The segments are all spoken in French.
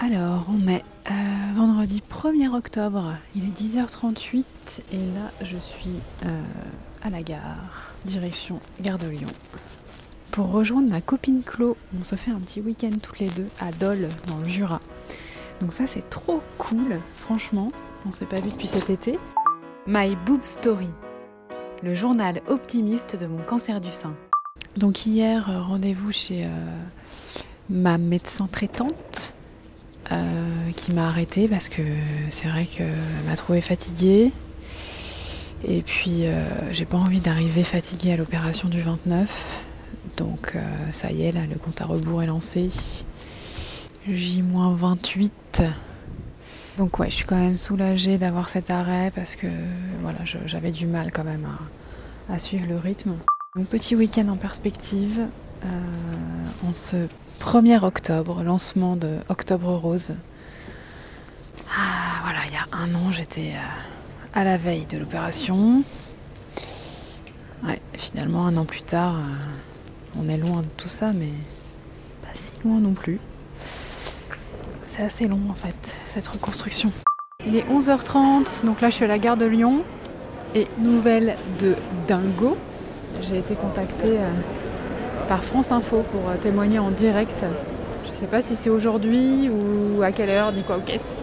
Alors, on est euh, vendredi 1er octobre, il est 10h38 et là je suis euh, à la gare, direction Gare de Lyon. Pour rejoindre ma copine Chlo, on se fait un petit week-end toutes les deux à Dole dans le Jura. Donc ça c'est trop cool, franchement, on s'est pas vu depuis cet été. My Boob Story, le journal optimiste de mon cancer du sein. Donc hier, euh, rendez-vous chez ma médecin traitante euh, qui m'a arrêtée parce que c'est vrai qu'elle m'a trouvé fatiguée. Et puis euh, j'ai pas envie d'arriver fatiguée à l'opération du 29. Donc euh, ça y est, là, le compte à rebours est lancé. J-28. Donc ouais, je suis quand même soulagée d'avoir cet arrêt parce que voilà, j'avais du mal quand même à, à suivre le rythme. Donc petit week-end en perspective. Euh, en ce 1er octobre, lancement de Octobre Rose. Ah, voilà, il y a un an, j'étais euh, à la veille de l'opération. Ouais, finalement, un an plus tard, euh, on est loin de tout ça, mais pas si loin non plus. C'est assez long en fait, cette reconstruction. Il est 11h30, donc là je suis à la gare de Lyon. Et nouvelle de Dingo, j'ai été contactée par France Info pour euh, témoigner en direct. Je ne sais pas si c'est aujourd'hui ou à quelle heure, ni quoi ou qu'est-ce.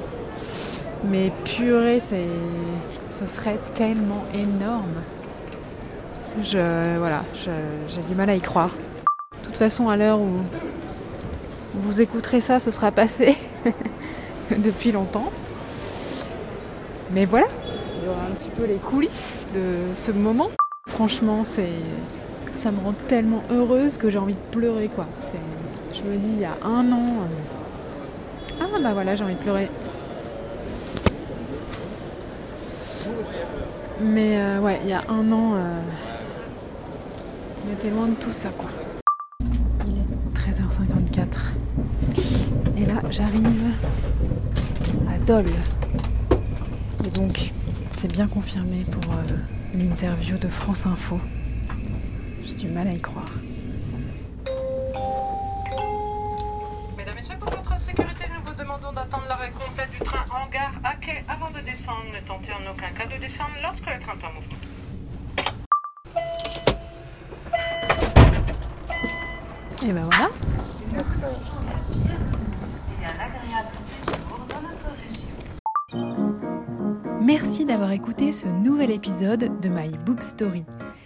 Mais purée, ce serait tellement énorme. Je, voilà, j'ai du mal à y croire. De toute façon, à l'heure où vous écouterez ça, ce sera passé depuis longtemps. Mais voilà, il y aura un petit peu les coulisses de ce moment. Franchement, c'est ça me rend tellement heureuse que j'ai envie de pleurer quoi. Je me dis il y a un an. Euh, ah bah voilà, j'ai envie de pleurer. Mais euh, ouais, il y a un an, euh, on était loin de tout ça quoi. Il est 13h54. Et là, j'arrive à Dole. Et donc, c'est bien confirmé pour l'interview de France Info du mal à y croire. Mesdames et messieurs, pour votre sécurité, nous vous demandons d'attendre l'arrêt complet du train en gare à quai avant de descendre. Ne tentez en aucun cas de descendre lorsque le train est en mouvement. Et ben voilà. Merci d'avoir écouté ce nouvel épisode de My Boob Story.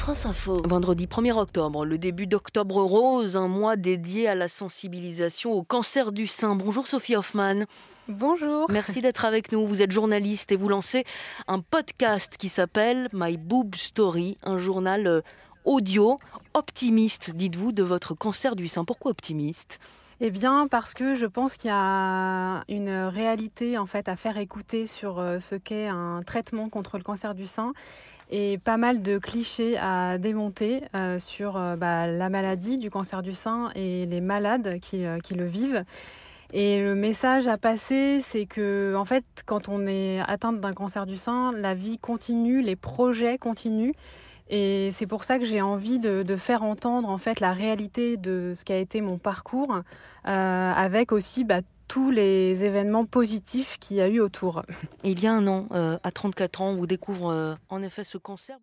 France Info. Vendredi 1er octobre, le début d'Octobre Rose, un mois dédié à la sensibilisation au cancer du sein. Bonjour Sophie Hoffman. Bonjour. Merci d'être avec nous. Vous êtes journaliste et vous lancez un podcast qui s'appelle My Boob Story, un journal euh, audio optimiste, dites-vous, de votre cancer du sein. Pourquoi optimiste? Eh bien, parce que je pense qu'il y a une réalité en fait à faire écouter sur euh, ce qu'est un traitement contre le cancer du sein et pas mal de clichés à démonter euh, sur bah, la maladie du cancer du sein et les malades qui, qui le vivent. Et le message à passer, c'est que en fait, quand on est atteinte d'un cancer du sein, la vie continue, les projets continuent. Et c'est pour ça que j'ai envie de, faire entendre en fait la réalité de ce qu'a été mon parcours, euh, avec aussi bah, tous les événements positifs qu'il y a eu autour. il y a un an, euh, à 34 ans, on vous découvre euh, en effet ce cancer.